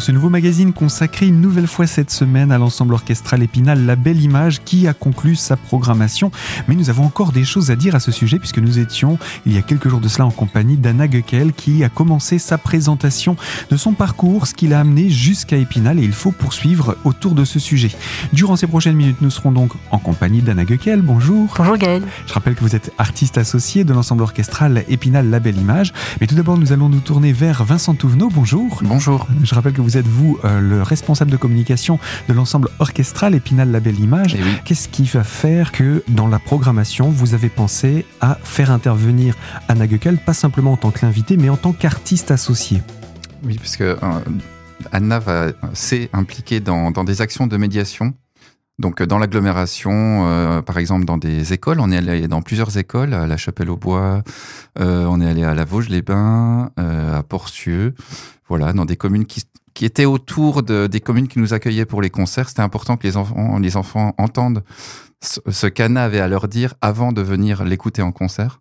Dans ce nouveau magazine consacré une nouvelle fois cette semaine à l'ensemble orchestral Épinal La Belle Image qui a conclu sa programmation. Mais nous avons encore des choses à dire à ce sujet puisque nous étions il y a quelques jours de cela en compagnie d'Anna Guekel qui a commencé sa présentation de son parcours, ce qui l'a amené jusqu'à Épinal et il faut poursuivre autour de ce sujet. Durant ces prochaines minutes, nous serons donc en compagnie d'Anna Guekel. Bonjour. Bonjour Gaël. Je rappelle que vous êtes artiste associé de l'ensemble orchestral Épinal La Belle Image. Mais tout d'abord, nous allons nous tourner vers Vincent Touvenot. Bonjour. Bonjour. Je rappelle que vous êtes, vous, euh, le responsable de communication de l'ensemble orchestral Épinal La Belle Image. Eh oui. Qu'est-ce qui va faire que, dans la programmation, vous avez pensé à faire intervenir Anna Guekel, pas simplement en tant qu'invité, mais en tant qu'artiste associé? Oui, parce que euh, Anna s'est impliquée dans, dans des actions de médiation. Donc euh, dans l'agglomération, euh, par exemple dans des écoles, on est allé dans plusieurs écoles, à La Chapelle-aux-Bois, euh, on est allé à La Vosges-les-Bains, euh, à Porcieux, voilà, dans des communes qui, qui étaient autour de, des communes qui nous accueillaient pour les concerts. C'était important que les enfants, les enfants entendent ce, qu'Anna avait à leur dire avant de venir l'écouter en concert.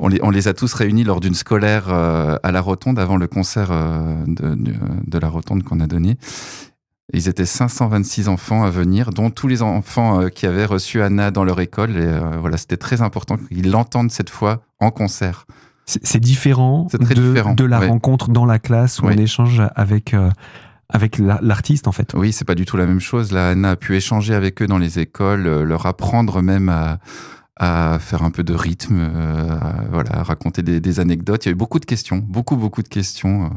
On les, a tous réunis lors d'une scolaire euh, à la Rotonde avant le concert euh, de, la Rotonde qu'on a donné. Ils étaient 526 enfants à venir, dont tous les enfants euh, qui avaient reçu Anna dans leur école. Voilà, c'était très important qu'ils l'entendent cette fois en concert. C'est différent, de, différent de, la ouais. rencontre dans la classe où Ouais. on échange avec, euh, avec l'artiste en fait. Oui, c'est pas du tout la même chose. Là, Anna a pu échanger avec eux dans les écoles, euh, leur apprendre même à, à faire un peu de rythme, euh, à, voilà, à raconter des, des, anecdotes. Il y a eu beaucoup de questions, beaucoup, beaucoup de questions.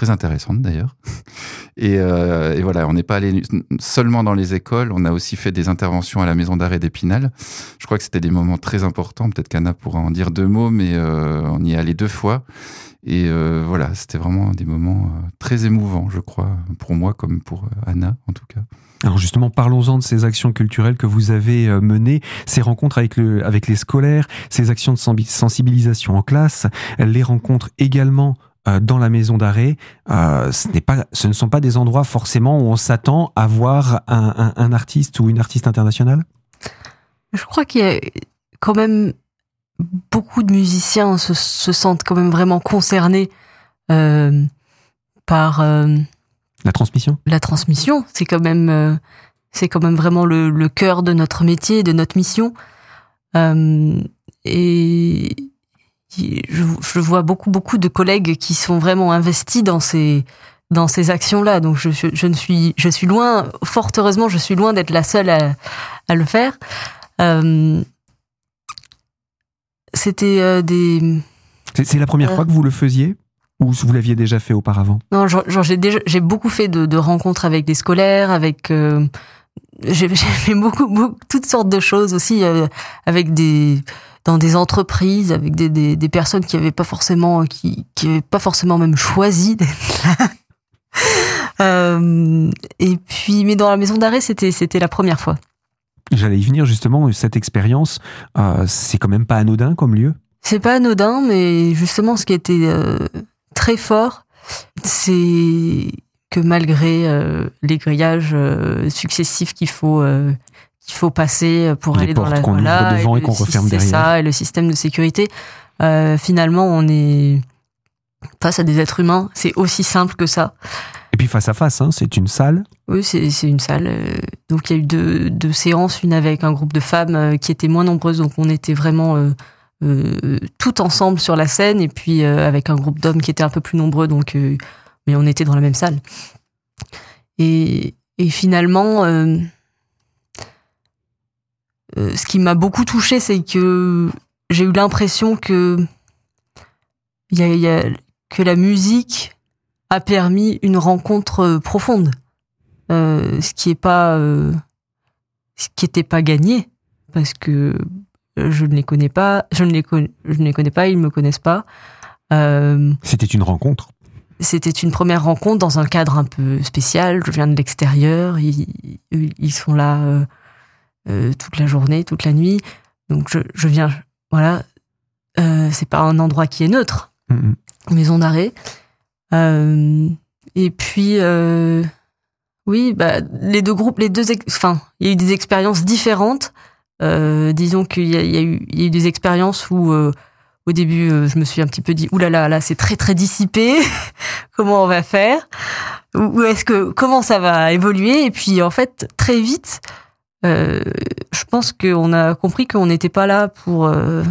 Très intéressantes d'ailleurs. Et, euh, et, voilà, on n'est pas allé seulement dans les écoles, on a aussi fait des interventions à la maison d'arrêt d'Épinal. Je crois que c'était des moments très importants. Peut-être qu'Anna pourra en dire deux mots, mais euh, on y est allé deux fois. Et euh, voilà, c'était vraiment des moments très émouvants, je crois, pour moi comme pour Anna en tout cas. Alors justement, parlons-en de ces actions culturelles que vous avez menées, ces rencontres avec, le, avec les scolaires, ces actions de sensibilisation en classe, les rencontres également dans la maison d'arrêt. Euh, ce, n'est pas, ce ne sont pas des endroits forcément où on s'attend à voir un, un, un, artiste ou une artiste internationale? Je crois qu'il y a quand même beaucoup de musiciens se, se sentent quand même vraiment concernés euh, par euh, la transmission? La transmission, c'est quand même euh, c'est quand même vraiment le, le, cœur de notre métier, de notre mission. Euh, et je, je, vois beaucoup beaucoup de collègues qui sont vraiment investis dans ces dans ces actions-là. Donc je, je, je, ne suis je suis loin, fort heureusement, je suis loin d'être la seule à, à le faire. Euh, C'était euh, des. C'est la première fois que vous le faisiez ou vous l'aviez déjà fait auparavant? Non, j'ai beaucoup fait de, de, rencontres avec des scolaires, avec euh, j'ai fait beaucoup, beaucoup, toutes sortes de choses aussi euh, avec des dans des entreprises avec des, des, des personnes qui avaient pas forcément qui qui avaient pas forcément même choisi d'être là. euh, et puis mais dans la maison d'arrêt c'était c'était la première fois. J'allais y venir justement cette expérience euh, c'est quand même pas anodin comme lieu? C'est pas anodin mais justement ce qui était euh, très fort c'est que malgré euh, les grillages euh, successifs qu'il faut euh, qu'il faut passer pour les aller dans la qu'on voilà, devant et, et qu'on referme derrière. Ça et le système de sécurité. euh, finalement, on est face à des êtres humains. C'est aussi simple que ça. Et puis face à face, hein, c'est une salle. Oui, c'est une salle. euh, Donc il y a eu deux, deux, séances, une avec un groupe de femmes euh, qui étaient moins nombreuses, donc on était vraiment euh, euh, tout ensemble sur la scène, et puis euh, avec un groupe d'hommes qui était un peu plus nombreux, donc euh, mais on était dans la même salle. Et, et finalement, euh, ce qui m'a beaucoup touché, c'est que j'ai eu l'impression que y a, y a, que la musique a permis une rencontre profonde, euh, ce qui est pas, euh, ce qui était pas gagné, parce que je ne les connais pas, je ne les connais, je ne les connais pas, ils me connaissent pas. C'était une rencontre. C'était une première rencontre dans un cadre un peu spécial. Je viens de l'extérieur, ils, ils sont là euh, toute la journée, toute la nuit. Donc je, je viens, voilà, euh, c'est pas un endroit qui est neutre, maison d'arrêt. Euh, et puis, oui, bah, les deux groupes, les deux, enfin, il y a eu des expériences différentes. Disons qu'il y, y, y, a eu des expériences où, au début, je me suis un petit peu dit, oulala, là, là, là c'est très très dissipé. comment on va faire? Ou est-ce que comment ça va évoluer? Et puis en fait, très vite, euh, je pense qu'on a compris qu'on n'était pas là pour euh,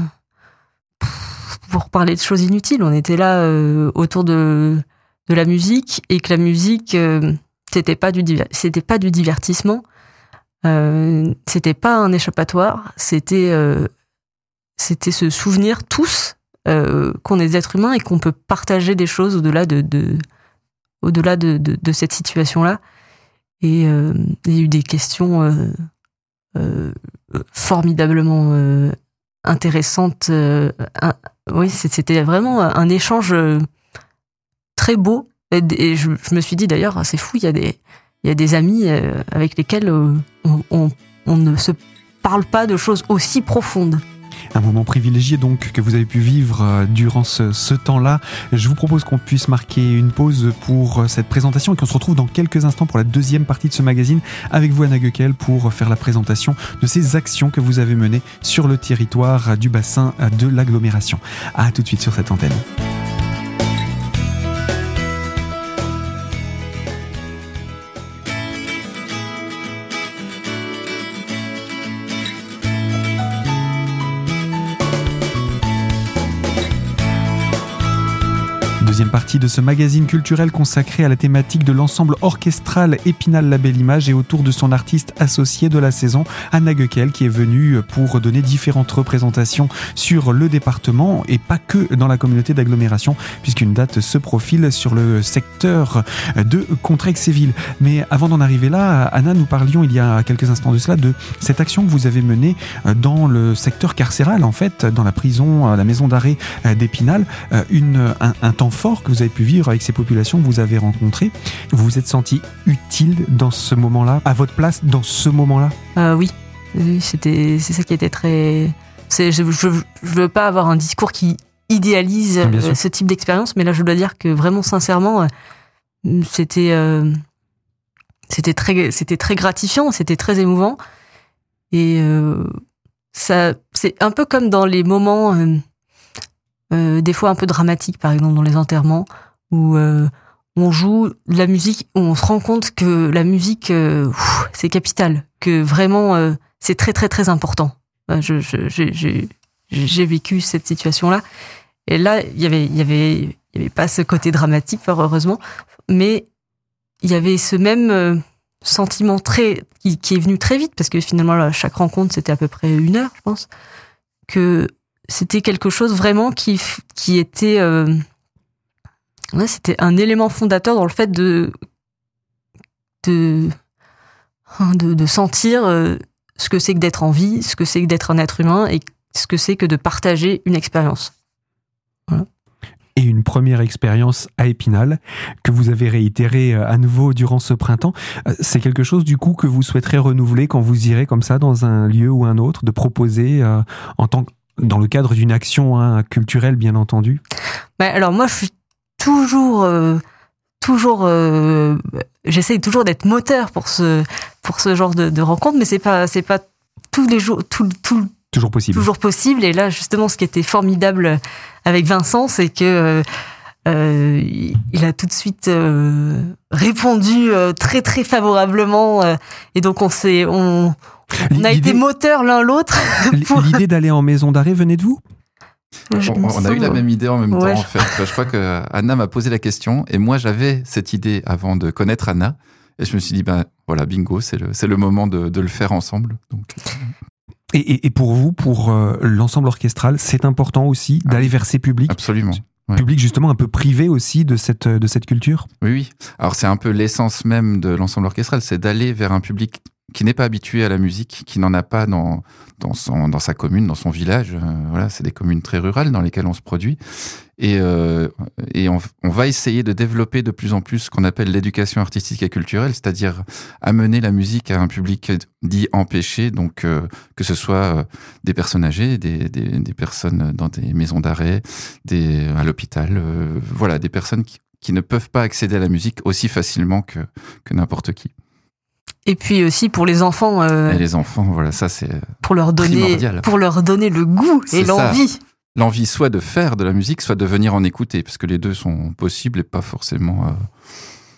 pour parler de choses inutiles. On était là euh, autour de de la musique et que la musique c'était pas du c'était pas du divertissement, c'était pas un échappatoire, c'était c'était se souvenir tous qu'on est des êtres humains et qu'on peut partager des choses au-delà de, de au-delà de, de, cette situation-là. Et il y a eu des questions formidablement euh, intéressante. Euh, oui, c'était vraiment un échange très beau. Et, je, me suis dit d'ailleurs, c'est fou, il y a des, amis avec lesquels on ne se parle pas de choses aussi profondes. Un moment privilégié donc que vous avez pu vivre euh, durant ce, temps-là. Je vous propose qu'on puisse marquer une pause pour euh, cette présentation et qu'on se retrouve dans quelques instants pour la deuxième partie de ce magazine avec vous Anna Guekel pour faire la présentation de ces actions que vous avez menées sur le territoire du bassin de l'agglomération. À tout de suite sur cette antenne. Partie de ce magazine culturel consacré à la thématique de l'ensemble orchestral Épinal La Belle Image et autour de son artiste associé de la saison, Anna Guekel, qui est venue pour donner différentes représentations sur le département et pas que dans la communauté d'agglomération, puisqu'une date se profile sur le secteur de Contrexéville. Mais avant d'en arriver là, Anna, nous parlions il y a quelques instants de cela de cette action que vous avez menée dans le secteur carcéral, en fait, dans la prison, la maison d'arrêt d'Épinal, un temps fort que vous avez pu vivre avec ces populations que vous avez rencontrées. Vous vous êtes senti utile dans ce moment-là, à votre place dans ce moment-là? Euh, Oui, c'était c'est ça qui était très. Je, je, je veux pas avoir un discours qui idéalise euh, ce type d'expérience, mais là je dois dire que vraiment sincèrement, euh, c'était c'était très c'était très gratifiant, c'était très émouvant et ça c'est un peu comme dans les moments des fois un peu dramatique, par exemple dans les enterrements, où euh, on joue de la musique, où on se rend compte que la musique, euh, c'est capital, que vraiment c'est très très très important. Je, j'ai vécu cette situation-là, et là il y avait il y avait il y avait pas ce côté dramatique, fort heureusement, mais il y avait ce même sentiment très qui, est venu très vite parce que finalement chaque rencontre c'était à peu près une heure, je pense, que c'était quelque chose vraiment qui, qui était, euh, c'était un élément fondateur dans le fait de, de, hein, de, sentir euh, ce que c'est que d'être en vie, ce que c'est que d'être un être humain et ce que c'est que de partager une expérience. et une première expérience à Épinal que vous avez réitéré euh, à nouveau durant ce printemps. C'est quelque chose du coup que vous souhaiterez renouveler quand vous irez comme ça dans un lieu ou un autre, de proposer en tant dans le cadre d'une action hein, culturelle, bien entendu bah, Alors moi, je suis toujours, euh, toujours, euh, j'essaye toujours d'être moteur pour ce, pour ce genre de, de rencontre, mais c'est pas, c'est pas tous les jours, tout, tout, toujours possible. Toujours possible. Et là, justement, ce qui était formidable avec Vincent, c'est que euh, il a tout de suite répondu très très favorablement. et donc on s'est, on, on a été moteur l'un l'autre. L'idée d'aller en maison d'arrêt venait de vous on, a eu la même idée en même temps, en fait. Je crois que Anna m'a posé la question et moi j'avais cette idée avant de connaître Anna. Et je me suis dit, ben voilà, bingo, c'est le, le moment de, de, le faire ensemble. Donc. Et, et, pour vous, pour euh, l'ensemble orchestral, c'est important aussi d'aller vers ces publics? Absolument. Public justement un peu privé aussi de cette, de cette culture? Oui, oui. Alors c'est un peu l'essence même de l'ensemble orchestral, c'est d'aller vers un public qui n'est pas habitué à la musique, qui n'en a pas dans, dans, son, dans sa commune, dans son village. Euh, voilà, c'est des communes très rurales dans lesquelles on se produit. Et, euh, et on, va essayer de développer de plus en plus ce qu'on appelle l'éducation artistique et culturelle, c'est-à-dire amener la musique à un public dit empêché, donc euh, que ce soit des personnes âgées, des, des, personnes dans des maisons d'arrêt, à l'hôpital, voilà, des personnes qui, qui ne peuvent pas accéder à la musique aussi facilement que, que n'importe qui. Et puis aussi pour les enfants. Euh, et les enfants, voilà, ça c'est pour leur donner primordial. pour leur donner le goût et l'envie l'envie soit de faire de la musique, soit de venir en écouter, parce que les deux sont possibles et pas forcément. euh,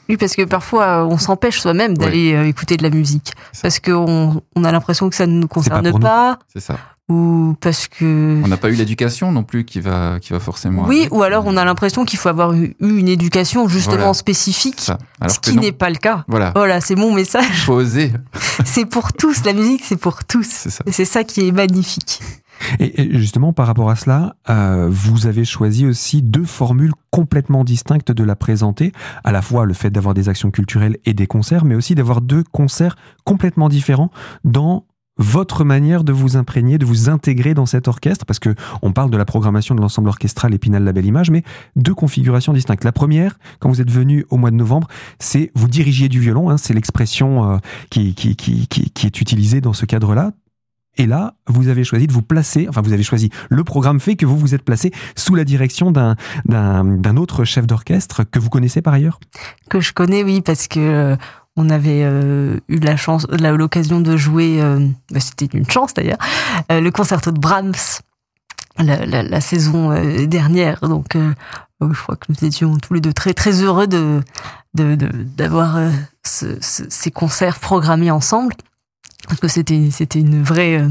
Oui, parce que parfois, on s'empêche soi-même d'aller euh, écouter de la musique. Parce qu'on on a l'impression que ça ne nous concerne pas, c'est ça. Ou parce que... On n'a pas eu l'éducation non plus qui va, qui va forcément. Oui, ou alors on a l'impression qu'il faut avoir eu une éducation justement Voilà. spécifique. Alors ce qui n'est pas le cas. Voilà. Voilà, c'est mon message. Faut oser. C'est pour tous, la musique, c'est pour tous. C'est ça. Et c'est ça qui est magnifique. Et, et justement, par rapport à cela, euh, vous avez choisi aussi deux formules complètement distinctes de la présenter, à la fois le fait d'avoir des actions culturelles et des concerts, mais aussi d'avoir deux concerts complètement différents dans votre manière de vous imprégner, de vous intégrer dans cet orchestre, parce que on parle de la programmation de l'ensemble orchestral Épinal La Belle Image, mais deux configurations distinctes. La première, quand vous êtes venu au mois de novembre, c'est vous dirigiez du violon, hein, c'est l'expression euh, qui, qui, qui, qui, est utilisée dans ce cadre-là. Et là, vous avez choisi de vous placer, enfin vous avez choisi, le programme fait que vous vous êtes placé sous la direction d'un d'un d'un autre chef d'orchestre que vous connaissez par ailleurs. Que je connais, oui, parce que euh, on avait euh, eu la chance, l'occasion de jouer, euh, bah, c'était une chance d'ailleurs, euh, le concerto de Brahms la, saison dernière. Donc, euh, je crois que nous étions tous les deux très très heureux de d'avoir ce- ce- ces concerts programmés ensemble, parce que c'était c'était une vraie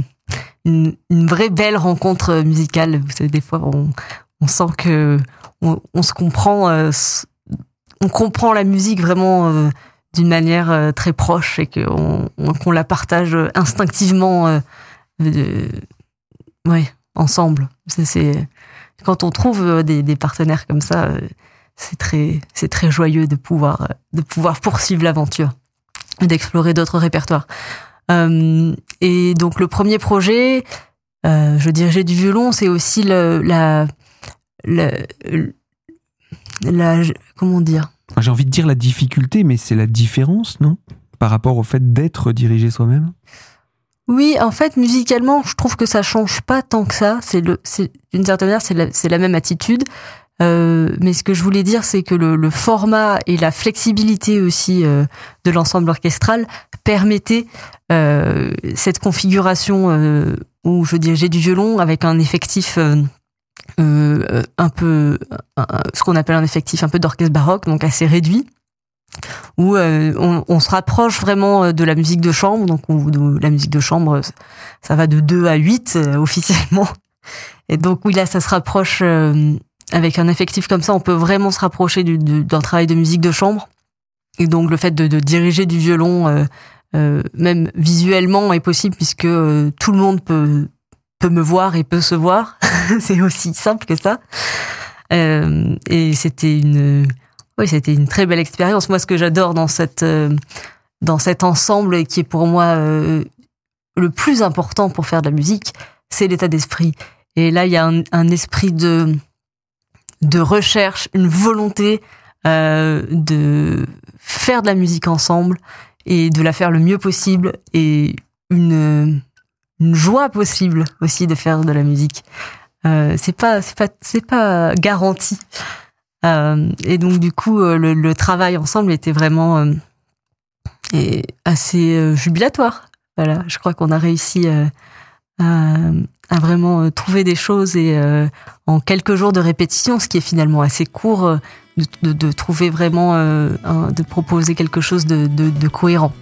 une, vraie belle rencontre musicale. Vous savez, des fois, on, sent que on, se comprend, on comprend la musique vraiment d'une manière euh, très proche et qu'on on- qu'on la partage instinctivement, euh, ouais, ensemble. C'est- quand on trouve euh, des, partenaires comme ça, euh, c'est très, très joyeux de pouvoir, euh, de pouvoir poursuivre l'aventure et d'explorer d'autres répertoires. Euh, et donc le premier projet, euh, je dirigeais du violon, c'est aussi le, la, comment dire J'ai envie de dire la difficulté, mais c'est la différence, non? Par rapport au fait d'être dirigé soi-même? Oui, en fait, musicalement, je trouve que ça change pas tant que ça. D'une certaine manière, c'est la, même attitude. Euh, mais ce que je voulais dire, c'est que le, format et la flexibilité aussi euh, de l'ensemble orchestral permettaient euh, cette configuration où je dirigeais du violon avec un effectif euh, un peu, ce qu'on appelle un effectif un peu d'orchestre baroque, donc assez réduit où euh, on, on se rapproche vraiment euh, de la musique de chambre. Donc, on- de la musique de chambre, ça va de 2 à 8 euh, officiellement. Et donc, oui, là, ça se rapproche euh, avec un effectif comme ça. On peut vraiment se rapprocher du- du- d'un travail de musique de chambre. Et donc, le fait de, de diriger du violon, euh, euh, même visuellement, est possible puisque tout le monde peut, peut me voir et peut se voir. C'est aussi simple que ça. Euh, et c'était une oui, c'était une très belle expérience. Moi, ce que j'adore dans cette euh, dans cet ensemble et qui est pour moi euh, le plus important pour faire de la musique, c'est l'état d'esprit. Et là, il y a un, un esprit de de recherche, une volonté euh, de faire de la musique ensemble et de la faire le mieux possible et une une joie possible aussi de faire de la musique. Euh, c'est pas c'est pas c'est pas garanti. Euh, et donc du coup, euh, le, le travail ensemble était vraiment euh, et assez euh, jubilatoire. Voilà, je crois qu'on a réussi euh, à, à vraiment trouver des choses et en quelques jours de répétition, ce qui est finalement assez court, de, trouver vraiment, euh, de proposer quelque chose de, de, de cohérent.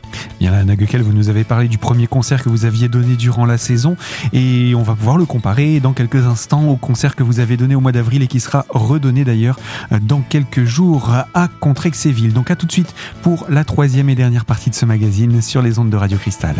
Guekel, vous nous avez parlé du premier concert que vous aviez donné durant la saison et on va pouvoir le comparer dans quelques instants au concert que vous avez donné au mois d'avril et qui sera redonné d'ailleurs euh, dans quelques jours à Contrexéville. Donc à tout de suite pour la troisième et dernière partie de ce magazine sur les ondes de Radio Cristal.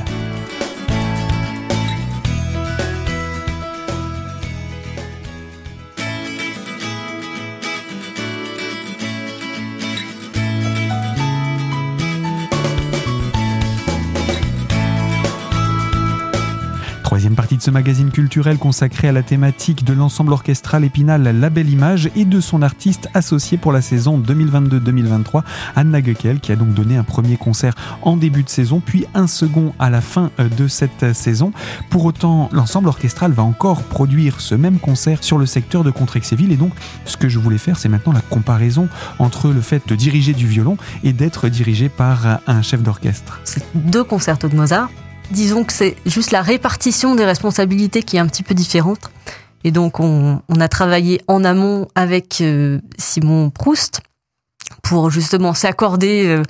Ce magazine culturel consacré à la thématique de l'ensemble orchestral Épinal La Belle Image et de son artiste associé pour la saison 2022-2023, Anna Guekel, qui a donc donné un premier concert en début de saison, puis un second à la fin euh, de cette euh, saison. Pour autant, l'ensemble orchestral va encore produire ce même concert sur le secteur de Contrexéville et donc ce que je voulais faire, c'est maintenant la comparaison entre le fait de diriger du violon et d'être dirigé par euh, un chef d'orchestre. C'est deux concertos de Mozart. Disons que c'est juste la répartition des responsabilités qui est un petit peu différente. Et donc, on, on a travaillé en amont avec euh, Simon Proust pour justement s'accorder euh,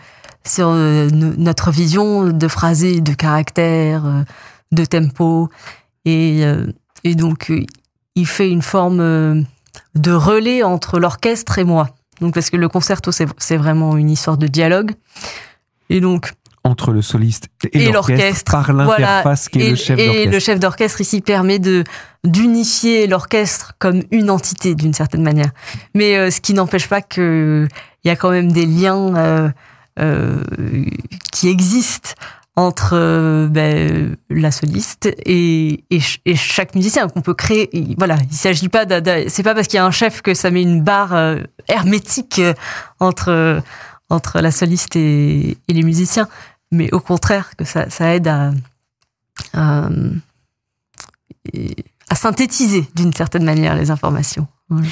sur euh, no- notre vision de phrasé, de caractère, euh, de tempo. Et, euh, et donc, euh, il fait une forme de relais entre l'orchestre et moi. Donc, parce que le concerto, c'est vraiment une histoire de dialogue. Et donc, Entre le soliste et, Et l'orchestre par l'interface qui est et, le chef et d'orchestre. le chef d'orchestre ici permet de d'unifier l'orchestre comme une entité d'une certaine manière. Mais euh, ce qui n'empêche pas que il y a quand même des liens euh, euh, qui existent entre euh, ben, la soliste et, et, ch- et chaque musicien qu'on peut créer. Et Voilà, il s'agit pas c'est pas parce qu'il y a un chef que ça met une barre euh, hermétique entre entre la soliste et, et les musiciens mais au contraire que ça, ça aide à, à, à synthétiser d'une certaine manière les informations. Voilà.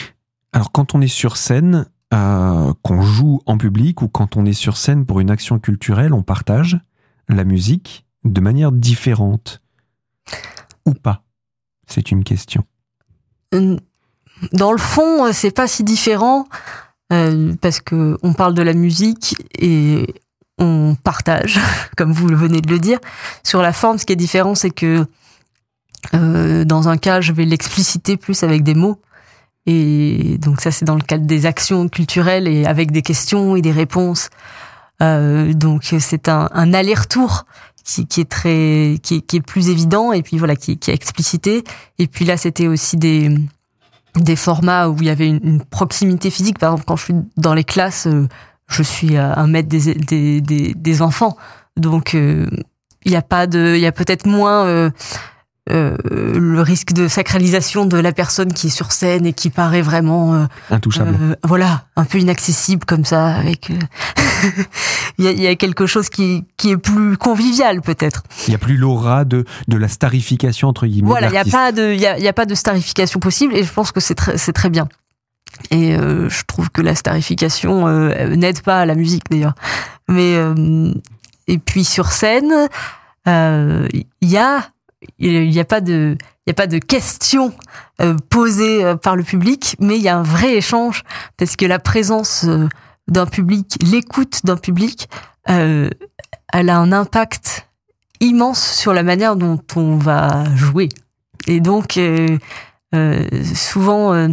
Alors quand on est sur scène, euh, qu'on joue en public ou quand on est sur scène pour une action culturelle, on partage la musique de manière différente. Ou pas? C'est une question. Dans le fond, euh, c'est pas si différent euh, parce que on parle de la musique et on partage, comme vous venez de le dire. Sur la forme, ce qui est différent, c'est que euh, dans un cas, je vais l'expliciter plus avec des mots. Et donc ça, c'est dans le cadre des actions culturelles et avec des questions et des réponses. Euh, donc c'est un, un aller-retour qui, qui est très, qui qui est plus évident et puis voilà, qui, qui est explicité. Et puis là, c'était aussi des des formats où il y avait une, proximité physique. Par exemple, quand je suis dans les classes, euh, je suis à un mètre des, des, des, enfants. Donc, euh, il n'y a pas de, il y a peut-être moins euh, euh, le risque de sacralisation de la personne qui est sur scène et qui paraît vraiment, euh, Intouchable. euh, voilà, un peu inaccessible comme ça. Avec, euh, il y, a, il y a quelque chose qui, qui est plus convivial peut-être. Il n'y a plus l'aura de, de la starification, entre guillemets. Voilà, il n'y a pas de, il y a, il y a pas de starification possible et je pense que c'est très, c'est très bien. Et euh, je trouve que la starification euh, n'aide pas à la musique d'ailleurs. Mais euh, et puis sur scène, euh, il y a, il y a pas de, il y a pas de questions euh, posées euh, par le public, mais il y a un vrai échange parce que la présence euh, d'un public, l'écoute d'un public, elle a un impact immense sur la manière dont on va jouer. Et donc, souvent,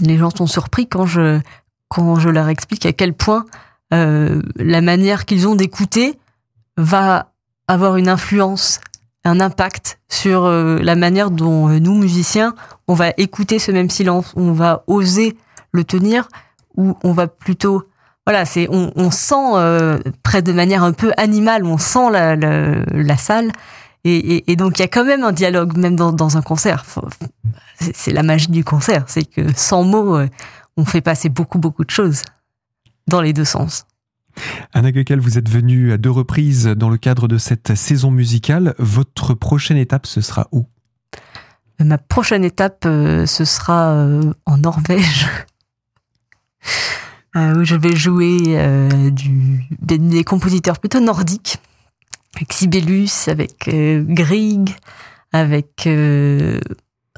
les gens sont surpris quand je, quand je leur explique à quel point la manière qu'ils ont d'écouter va avoir une influence, un impact sur euh, la manière dont euh, nous, musiciens, on va écouter ce même silence, on va oser le tenir, ou on va plutôt voilà, c'est on, sent euh, de manière un peu animale, on sent la, salle, et, donc il y a quand même un dialogue, même dans, un concert. C'est la magie du concert, c'est que sans mots, euh, on fait passer beaucoup beaucoup de choses dans les deux sens. Anna Goekel, vous êtes venue à deux reprises dans le cadre de cette saison musicale. Votre prochaine étape, ce sera où? Ma prochaine étape, euh, ce sera euh, en Norvège, euh, où je vais jouer euh, des, compositeurs plutôt nordiques, avec Sibelius, avec euh, Grieg, avec euh,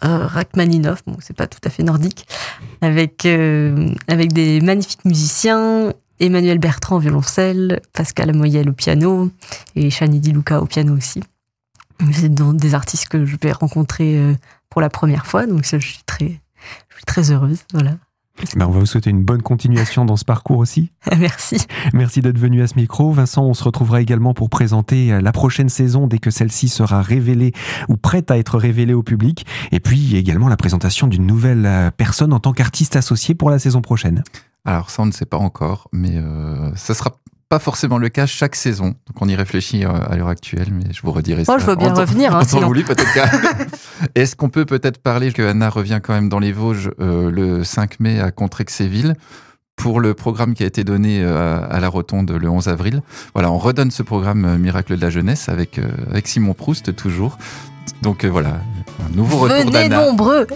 euh, Rachmaninoff, bon, c'est pas tout à fait nordique, euh, avec des magnifiques musiciens, Emmanuel Bertrand au violoncelle, Pascal Amoyel au piano et Shani Di Luca au piano aussi. C'est des artistes que je vais rencontrer euh, pour la première fois, donc je suis très, je suis très heureuse. Voilà. Ben, On va vous souhaiter une bonne continuation dans ce parcours aussi. Merci. Merci d'être venu à ce micro. Vincent, on se retrouvera également pour présenter euh, la prochaine saison dès que celle-ci sera révélée ou prête à être révélée au public. Et puis également la présentation d'une nouvelle euh, personne en tant qu'artiste associé pour la saison prochaine. Alors ça, on ne sait pas encore, mais euh, ça sera pas forcément le cas chaque saison. Donc on y réfléchit euh, à l'heure actuelle, mais je vous redirai Moi, ça. je veux bien en revenir, hein, sinon. peut-être. Est-ce qu'on peut peut-être parler que Anna revient quand même dans les Vosges euh, le 5 mai à Contrexéville pour le programme qui a été donné euh, à la Rotonde le 11 avril? Voilà, on redonne ce programme Miracle de la jeunesse avec, euh, avec Simon Proust toujours. Donc euh, voilà, un nouveau retour Venez d'Anna nombreux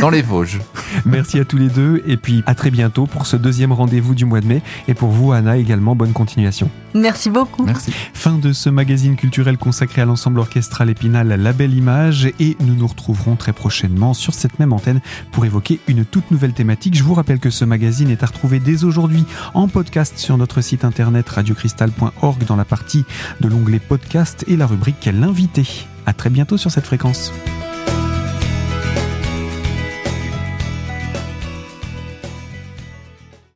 dans les Vosges. Merci à tous les deux et puis à très bientôt pour ce deuxième rendez-vous du mois de mai. Et pour vous, Anna, également, bonne continuation. Merci beaucoup. Merci. Fin de ce magazine culturel consacré à l'ensemble orchestral épinal La Belle Image et nous nous retrouverons très prochainement sur cette même antenne pour évoquer une toute nouvelle thématique. Je vous rappelle que ce magazine est à retrouver dès aujourd'hui en podcast sur notre site internet radiocristal.org dans la partie de l'onglet podcast et la rubrique L'invité. À très bientôt sur cette fréquence.